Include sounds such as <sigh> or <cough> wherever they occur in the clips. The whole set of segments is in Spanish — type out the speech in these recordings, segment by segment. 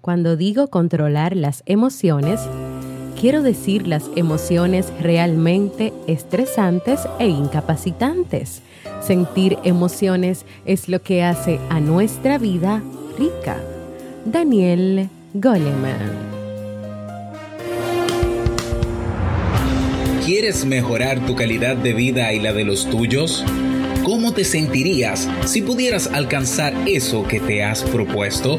Cuando digo controlar las emociones, quiero decir las emociones realmente estresantes e incapacitantes. Sentir emociones es lo que hace a nuestra vida rica. Daniel Goleman. ¿Quieres mejorar tu calidad de vida y la de los tuyos? ¿Cómo te sentirías si pudieras alcanzar eso que te has propuesto?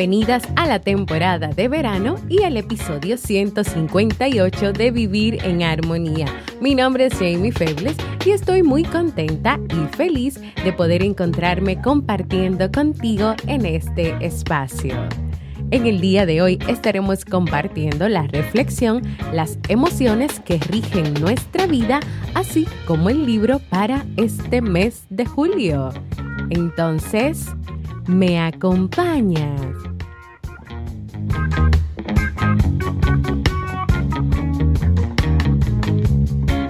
bienvenidas a la temporada de verano y al episodio 158 de Vivir en Armonía. Mi nombre es Jamie Febles y estoy muy contenta y feliz de poder encontrarme compartiendo contigo en este espacio. En el día de hoy estaremos compartiendo la reflexión, las emociones que rigen nuestra vida, así como el libro para este mes de julio. Entonces, ¿me acompañas?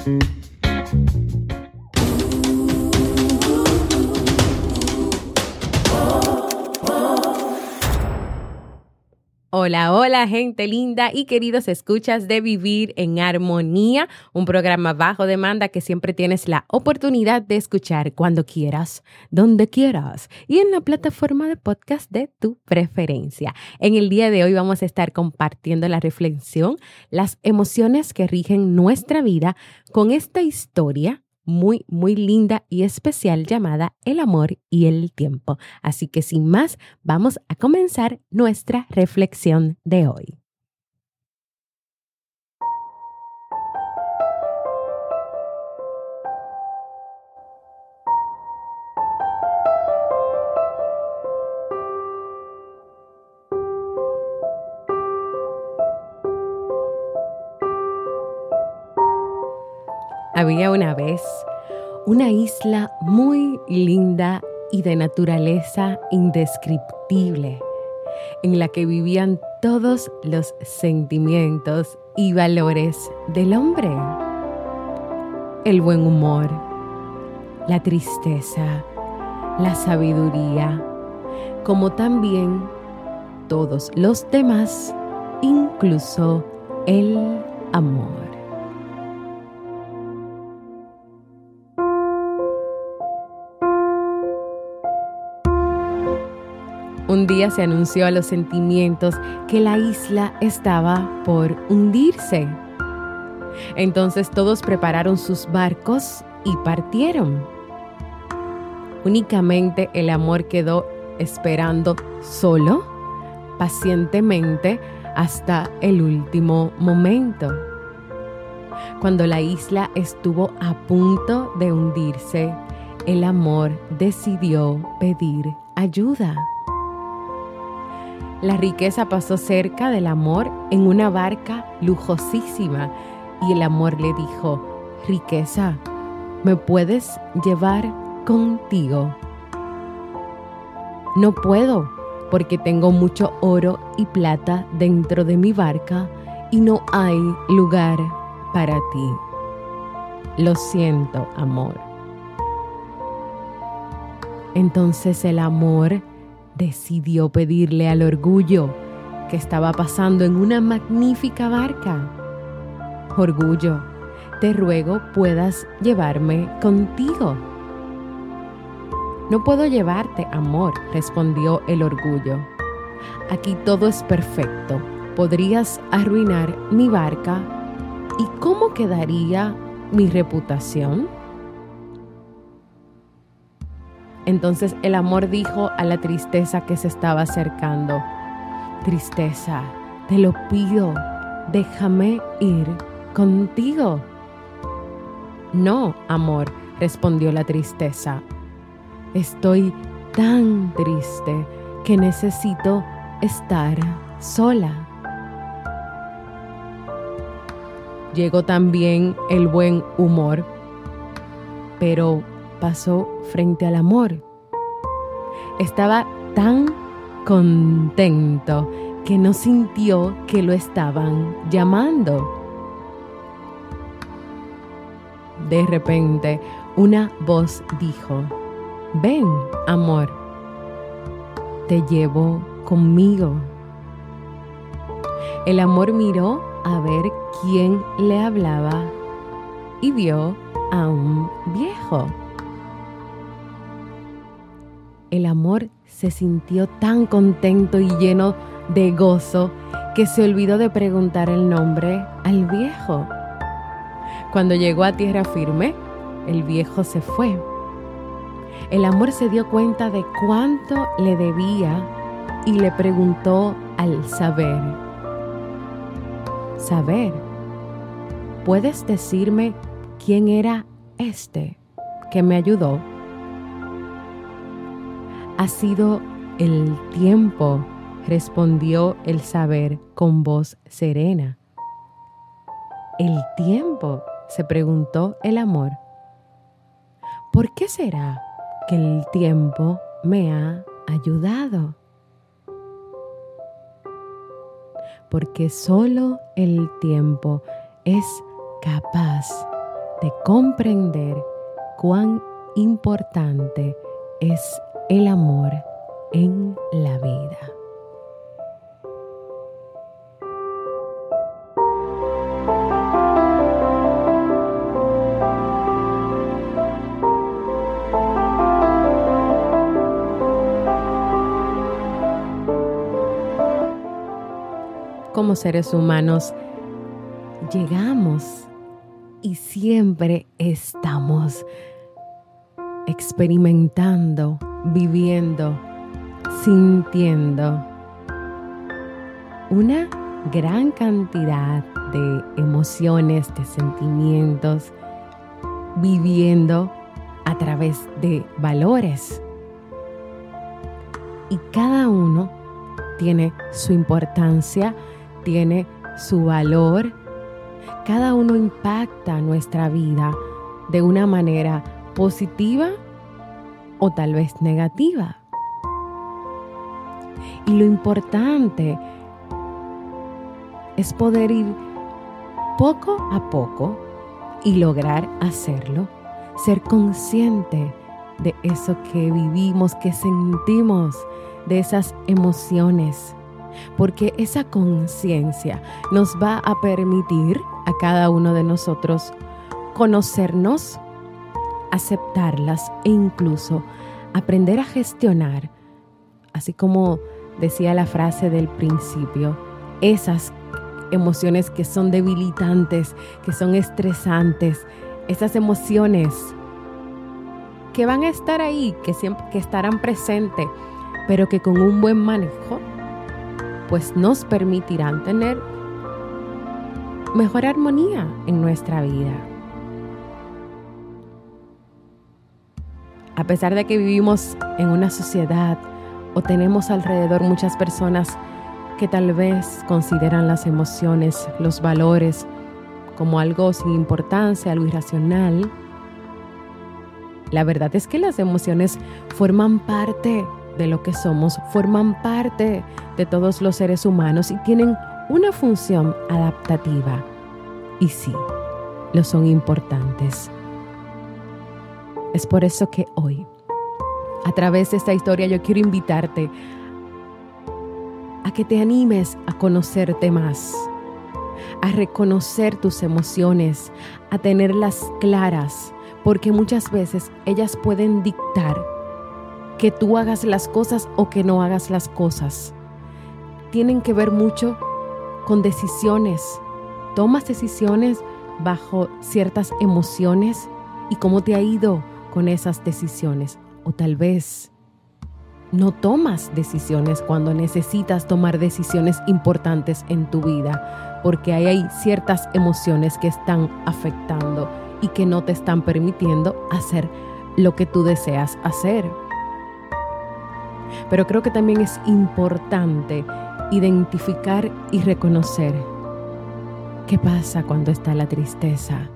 thank you Hola, hola gente linda y queridos escuchas de Vivir en Armonía, un programa bajo demanda que siempre tienes la oportunidad de escuchar cuando quieras, donde quieras y en la plataforma de podcast de tu preferencia. En el día de hoy vamos a estar compartiendo la reflexión, las emociones que rigen nuestra vida con esta historia muy, muy linda y especial llamada El amor y el tiempo. Así que sin más, vamos a comenzar nuestra reflexión de hoy. Una vez una isla muy linda y de naturaleza indescriptible, en la que vivían todos los sentimientos y valores del hombre. El buen humor, la tristeza, la sabiduría, como también todos los demás, incluso el amor. Un día se anunció a los sentimientos que la isla estaba por hundirse. Entonces todos prepararon sus barcos y partieron. Únicamente el amor quedó esperando solo, pacientemente, hasta el último momento. Cuando la isla estuvo a punto de hundirse, el amor decidió pedir ayuda. La riqueza pasó cerca del amor en una barca lujosísima y el amor le dijo, riqueza, ¿me puedes llevar contigo? No puedo porque tengo mucho oro y plata dentro de mi barca y no hay lugar para ti. Lo siento, amor. Entonces el amor decidió pedirle al orgullo que estaba pasando en una magnífica barca. Orgullo, te ruego puedas llevarme contigo. No puedo llevarte, amor, respondió el orgullo. Aquí todo es perfecto. Podrías arruinar mi barca. ¿Y cómo quedaría mi reputación? Entonces el amor dijo a la tristeza que se estaba acercando, Tristeza, te lo pido, déjame ir contigo. No, amor, respondió la tristeza. Estoy tan triste que necesito estar sola. Llegó también el buen humor, pero pasó frente al amor. Estaba tan contento que no sintió que lo estaban llamando. De repente, una voz dijo, ven, amor, te llevo conmigo. El amor miró a ver quién le hablaba y vio a un viejo. El amor se sintió tan contento y lleno de gozo que se olvidó de preguntar el nombre al viejo. Cuando llegó a tierra firme, el viejo se fue. El amor se dio cuenta de cuánto le debía y le preguntó al saber, saber, ¿puedes decirme quién era este que me ayudó? Ha sido el tiempo, respondió el saber con voz serena. ¿El tiempo? se preguntó el amor. ¿Por qué será que el tiempo me ha ayudado? Porque solo el tiempo es capaz de comprender cuán importante es el amor en la vida. Como seres humanos, llegamos y siempre estamos experimentando viviendo, sintiendo una gran cantidad de emociones, de sentimientos, viviendo a través de valores. Y cada uno tiene su importancia, tiene su valor. Cada uno impacta nuestra vida de una manera positiva o tal vez negativa. Y lo importante es poder ir poco a poco y lograr hacerlo, ser consciente de eso que vivimos, que sentimos, de esas emociones, porque esa conciencia nos va a permitir a cada uno de nosotros conocernos, aceptarlas e incluso aprender a gestionar, así como decía la frase del principio, esas emociones que son debilitantes, que son estresantes, esas emociones que van a estar ahí, que siempre que estarán presentes, pero que con un buen manejo pues nos permitirán tener mejor armonía en nuestra vida. A pesar de que vivimos en una sociedad o tenemos alrededor muchas personas que tal vez consideran las emociones, los valores como algo sin importancia, algo irracional, la verdad es que las emociones forman parte de lo que somos, forman parte de todos los seres humanos y tienen una función adaptativa. Y sí, lo son importantes. Es por eso que hoy, a través de esta historia, yo quiero invitarte a que te animes a conocerte más, a reconocer tus emociones, a tenerlas claras, porque muchas veces ellas pueden dictar que tú hagas las cosas o que no hagas las cosas. Tienen que ver mucho con decisiones. Tomas decisiones bajo ciertas emociones y cómo te ha ido con esas decisiones. O tal vez no tomas decisiones cuando necesitas tomar decisiones importantes en tu vida, porque hay ciertas emociones que están afectando y que no te están permitiendo hacer lo que tú deseas hacer. Pero creo que también es importante identificar y reconocer qué pasa cuando está la tristeza,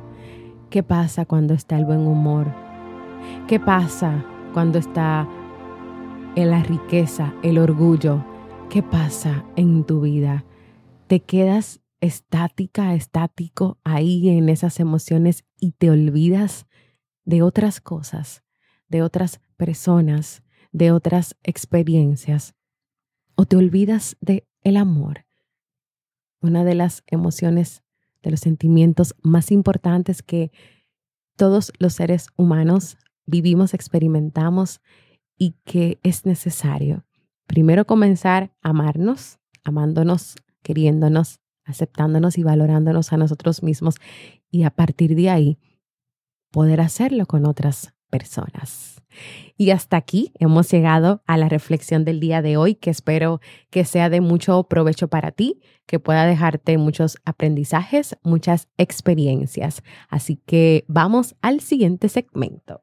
qué pasa cuando está el buen humor, qué pasa cuando está en la riqueza, el orgullo, qué pasa en tu vida. Te quedas estática, estático ahí en esas emociones y te olvidas de otras cosas, de otras personas, de otras experiencias o te olvidas de el amor. Una de las emociones, de los sentimientos más importantes que todos los seres humanos vivimos, experimentamos y que es necesario. Primero comenzar a amarnos, amándonos, queriéndonos, aceptándonos y valorándonos a nosotros mismos y a partir de ahí poder hacerlo con otras personas. Y hasta aquí hemos llegado a la reflexión del día de hoy, que espero que sea de mucho provecho para ti, que pueda dejarte muchos aprendizajes, muchas experiencias. Así que vamos al siguiente segmento.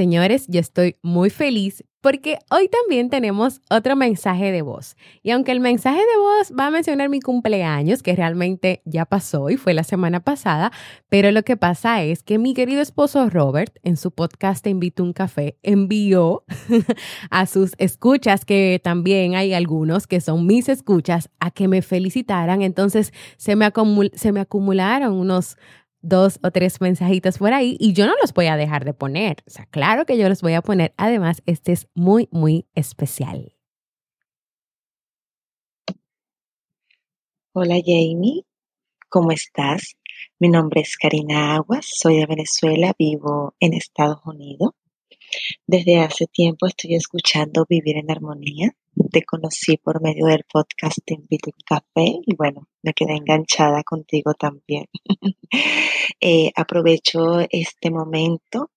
Señores, yo estoy muy feliz porque hoy también tenemos otro mensaje de voz. Y aunque el mensaje de voz va a mencionar mi cumpleaños, que realmente ya pasó y fue la semana pasada, pero lo que pasa es que mi querido esposo Robert, en su podcast invito a un café, envió <laughs> a sus escuchas, que también hay algunos que son mis escuchas, a que me felicitaran. Entonces se me, se me acumularon unos dos o tres mensajitos por ahí y yo no los voy a dejar de poner. O sea, claro que yo los voy a poner. Además, este es muy, muy especial. Hola Jamie, ¿cómo estás? Mi nombre es Karina Aguas, soy de Venezuela, vivo en Estados Unidos. Desde hace tiempo estoy escuchando Vivir en Armonía. Te conocí por medio del podcast Te invito un café y bueno, me quedé enganchada contigo también. <laughs> Eh, aprovecho este momento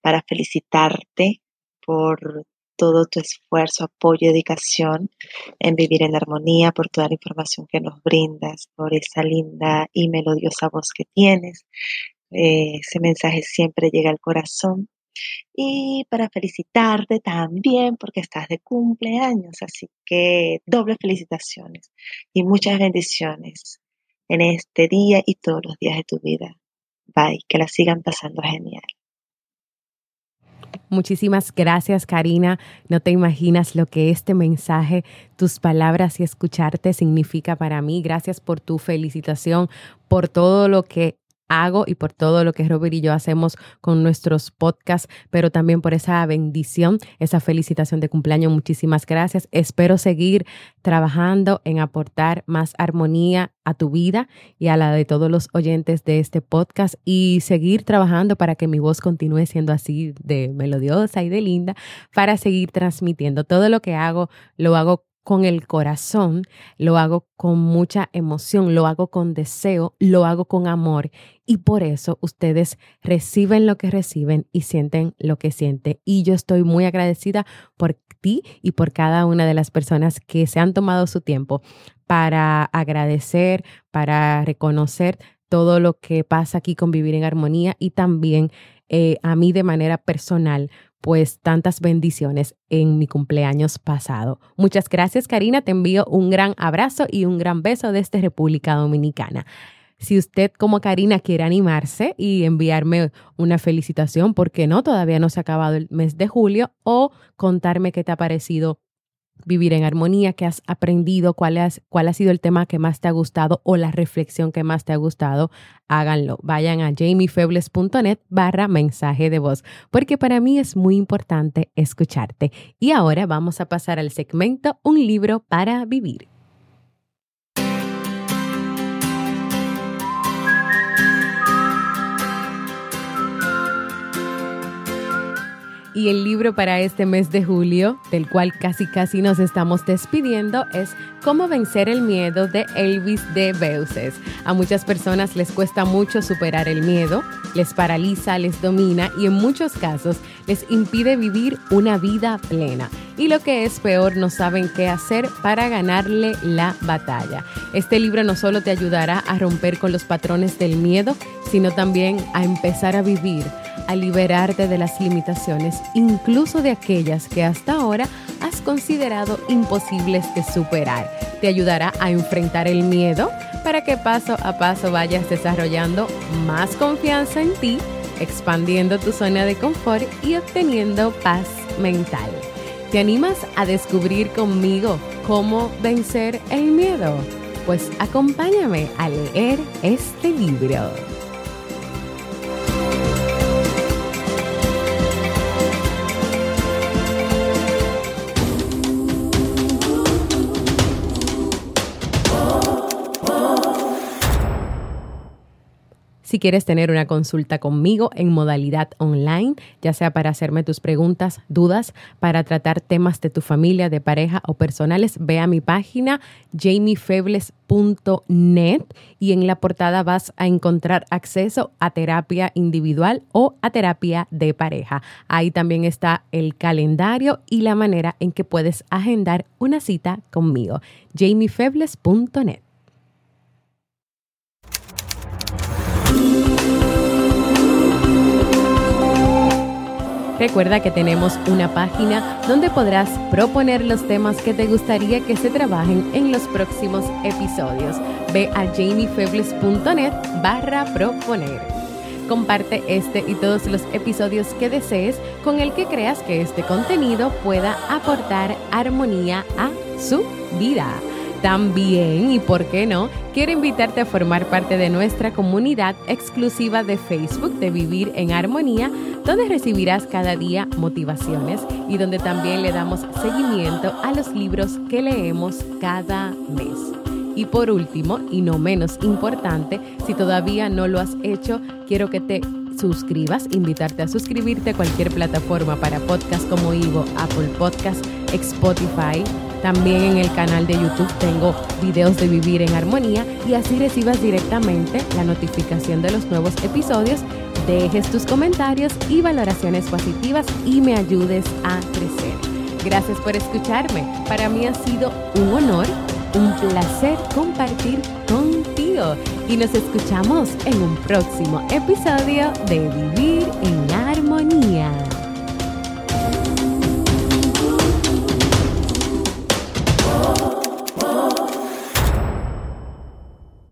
para felicitarte por todo tu esfuerzo, apoyo dedicación en vivir en armonía, por toda la información que nos brindas, por esa linda y melodiosa voz que tienes. Eh, ese mensaje siempre llega al corazón y para felicitarte también porque estás de cumpleaños. Así que doble felicitaciones y muchas bendiciones en este día y todos los días de tu vida. Bye, que la sigan pasando genial. Muchísimas gracias, Karina. No te imaginas lo que este mensaje, tus palabras y escucharte significa para mí. Gracias por tu felicitación, por todo lo que hago y por todo lo que Robert y yo hacemos con nuestros podcasts, pero también por esa bendición, esa felicitación de cumpleaños. Muchísimas gracias. Espero seguir trabajando en aportar más armonía a tu vida y a la de todos los oyentes de este podcast y seguir trabajando para que mi voz continúe siendo así de melodiosa y de linda para seguir transmitiendo. Todo lo que hago lo hago con el corazón, lo hago con mucha emoción, lo hago con deseo, lo hago con amor y por eso ustedes reciben lo que reciben y sienten lo que sienten. Y yo estoy muy agradecida por ti y por cada una de las personas que se han tomado su tiempo para agradecer, para reconocer todo lo que pasa aquí con Vivir en Armonía y también eh, a mí de manera personal pues tantas bendiciones en mi cumpleaños pasado. Muchas gracias Karina, te envío un gran abrazo y un gran beso desde República Dominicana. Si usted como Karina quiere animarse y enviarme una felicitación, porque no, todavía no se ha acabado el mes de julio, o contarme qué te ha parecido vivir en armonía, qué has aprendido, cuál, ha sido el tema que más te ha gustado o la reflexión que más te ha gustado, háganlo. Vayan a jamiefebles.net barra mensaje de voz, porque para mí es muy importante escucharte. Y ahora vamos a pasar al segmento Un libro para vivir. Y el libro para este mes de julio, del cual casi casi nos estamos despidiendo, es Cómo vencer el miedo de Elvis de Beuces. A muchas personas les cuesta mucho superar el miedo, les paraliza, les domina y en muchos casos les impide vivir una vida plena. Y lo que es peor, no saben qué hacer para ganarle la batalla. Este libro no solo te ayudará a romper con los patrones del miedo, sino también a empezar a vivir a liberarte de las limitaciones, incluso de aquellas que hasta ahora has considerado imposibles de superar. Te ayudará a enfrentar el miedo para que paso a paso vayas desarrollando más confianza en ti, expandiendo tu zona de confort y obteniendo paz mental. ¿Te animas a descubrir conmigo cómo vencer el miedo? Pues acompáñame a leer este libro. Si quieres tener una consulta conmigo en modalidad online, ya sea para hacerme tus preguntas, dudas, para tratar temas de tu familia, de pareja o personales, ve a mi página jamiefebles.net y en la portada vas a encontrar acceso a terapia individual o a terapia de pareja. Ahí también está el calendario y la manera en que puedes agendar una cita conmigo. jamiefebles.net. Recuerda que tenemos una página donde podrás proponer los temas que te gustaría que se trabajen en los próximos episodios. Ve a jamiefebles.net barra proponer. Comparte este y todos los episodios que desees con el que creas que este contenido pueda aportar armonía a su vida. También, y por qué no, quiero invitarte a formar parte de nuestra comunidad exclusiva de Facebook de Vivir en Armonía, donde recibirás cada día motivaciones y donde también le damos seguimiento a los libros que leemos cada mes. Y por último, y no menos importante, si todavía no lo has hecho, quiero que te suscribas, invitarte a suscribirte a cualquier plataforma para podcast como Ivo, Apple Podcast, Spotify, también en el canal de YouTube tengo videos de vivir en armonía y así recibas directamente la notificación de los nuevos episodios, dejes tus comentarios y valoraciones positivas y me ayudes a crecer. Gracias por escucharme. Para mí ha sido un honor, un placer compartir contigo y nos escuchamos en un próximo episodio de Vivir en Armonía.